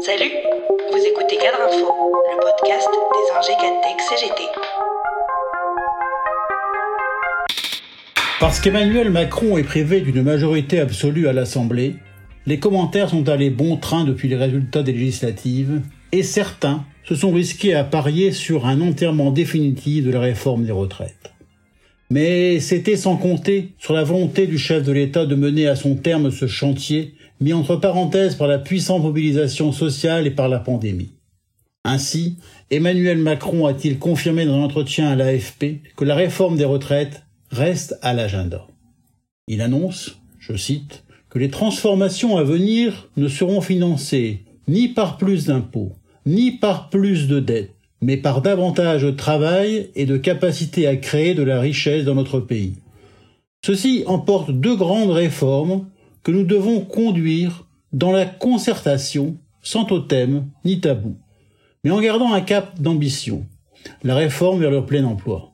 Salut, vous écoutez Cadre Info, le podcast des Cadtech CGT. Parce qu'Emmanuel Macron est privé d'une majorité absolue à l'Assemblée, les commentaires sont allés bon train depuis les résultats des législatives, et certains se sont risqués à parier sur un enterrement définitif de la réforme des retraites. Mais c'était sans compter sur la volonté du chef de l'État de mener à son terme ce chantier, mis entre parenthèses par la puissante mobilisation sociale et par la pandémie. Ainsi, Emmanuel Macron a-t-il confirmé dans un entretien à l'AFP que la réforme des retraites reste à l'agenda. Il annonce, je cite, que les transformations à venir ne seront financées ni par plus d'impôts, ni par plus de dettes, mais par davantage de travail et de capacité à créer de la richesse dans notre pays. Ceci emporte deux grandes réformes nous devons conduire dans la concertation, sans totem ni tabou, mais en gardant un cap d'ambition, la réforme vers le plein emploi.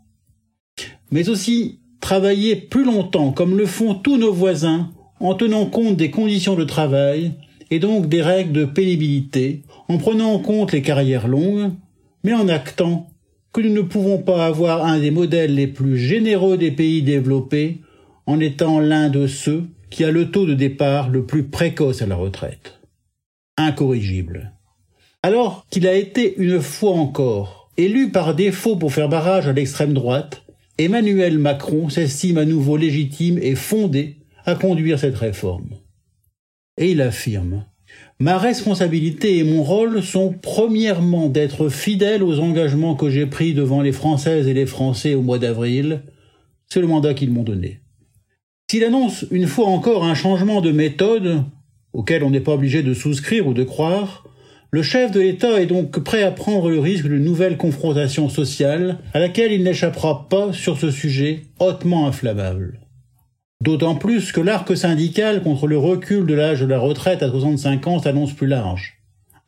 Mais aussi travailler plus longtemps comme le font tous nos voisins en tenant compte des conditions de travail et donc des règles de pénibilité, en prenant en compte les carrières longues, mais en actant que nous ne pouvons pas avoir un des modèles les plus généreux des pays développés en étant l'un de ceux qui a le taux de départ le plus précoce à la retraite. Incorrigible. Alors qu'il a été une fois encore élu par défaut pour faire barrage à l'extrême droite, Emmanuel Macron s'estime à nouveau légitime et fondé à conduire cette réforme. Et il affirme Ma responsabilité et mon rôle sont premièrement d'être fidèle aux engagements que j'ai pris devant les Françaises et les Français au mois d'avril. C'est le mandat qu'ils m'ont donné. S'il annonce une fois encore un changement de méthode, auquel on n'est pas obligé de souscrire ou de croire, le chef de l'État est donc prêt à prendre le risque d'une nouvelle confrontation sociale à laquelle il n'échappera pas sur ce sujet hautement inflammable. D'autant plus que l'arc syndical contre le recul de l'âge de la retraite à 65 ans s'annonce plus large.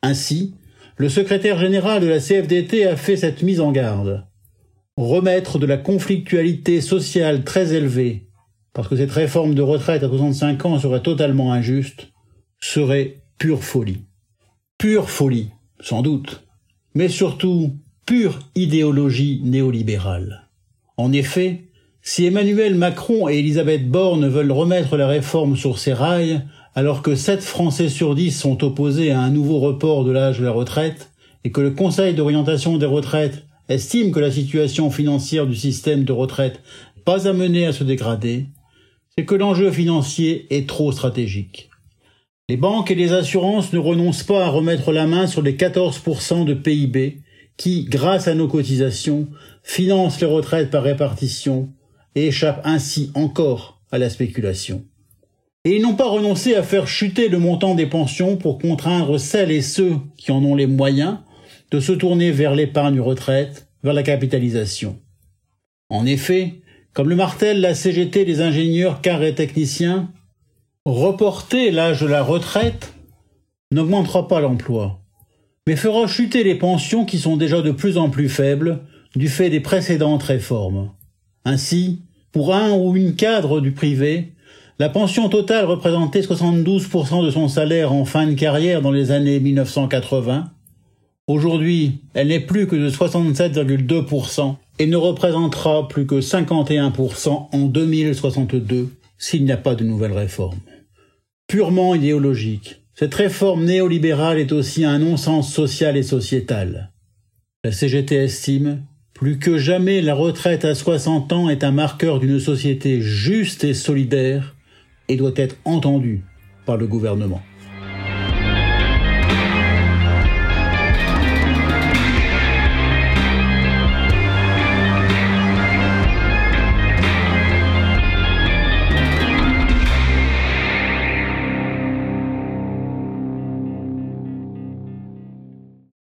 Ainsi, le secrétaire général de la CFDT a fait cette mise en garde. Remettre de la conflictualité sociale très élevée, parce que cette réforme de retraite à 65 ans serait totalement injuste, serait pure folie. Pure folie, sans doute, mais surtout pure idéologie néolibérale. En effet, si Emmanuel Macron et Elisabeth Borne veulent remettre la réforme sur ses rails, alors que 7 Français sur 10 sont opposés à un nouveau report de l'âge de la retraite, et que le Conseil d'orientation des retraites estime que la situation financière du système de retraite n'est pas amenée à se dégrader, c'est que l'enjeu financier est trop stratégique. Les banques et les assurances ne renoncent pas à remettre la main sur les 14% de PIB qui, grâce à nos cotisations, financent les retraites par répartition et échappent ainsi encore à la spéculation. Et ils n'ont pas renoncé à faire chuter le montant des pensions pour contraindre celles et ceux qui en ont les moyens de se tourner vers l'épargne retraite, vers la capitalisation. En effet, comme le martèle la CGT des ingénieurs car et techniciens, reporter l'âge de la retraite n'augmentera pas l'emploi, mais fera chuter les pensions qui sont déjà de plus en plus faibles du fait des précédentes réformes. Ainsi, pour un ou une cadre du privé, la pension totale représentait 72% de son salaire en fin de carrière dans les années 1980. Aujourd'hui, elle n'est plus que de 67,2% et ne représentera plus que 51% en 2062 s'il n'y a pas de nouvelle réforme. Purement idéologique, cette réforme néolibérale est aussi un non-sens social et sociétal. La CGT estime plus que jamais, la retraite à 60 ans est un marqueur d'une société juste et solidaire et doit être entendue par le gouvernement.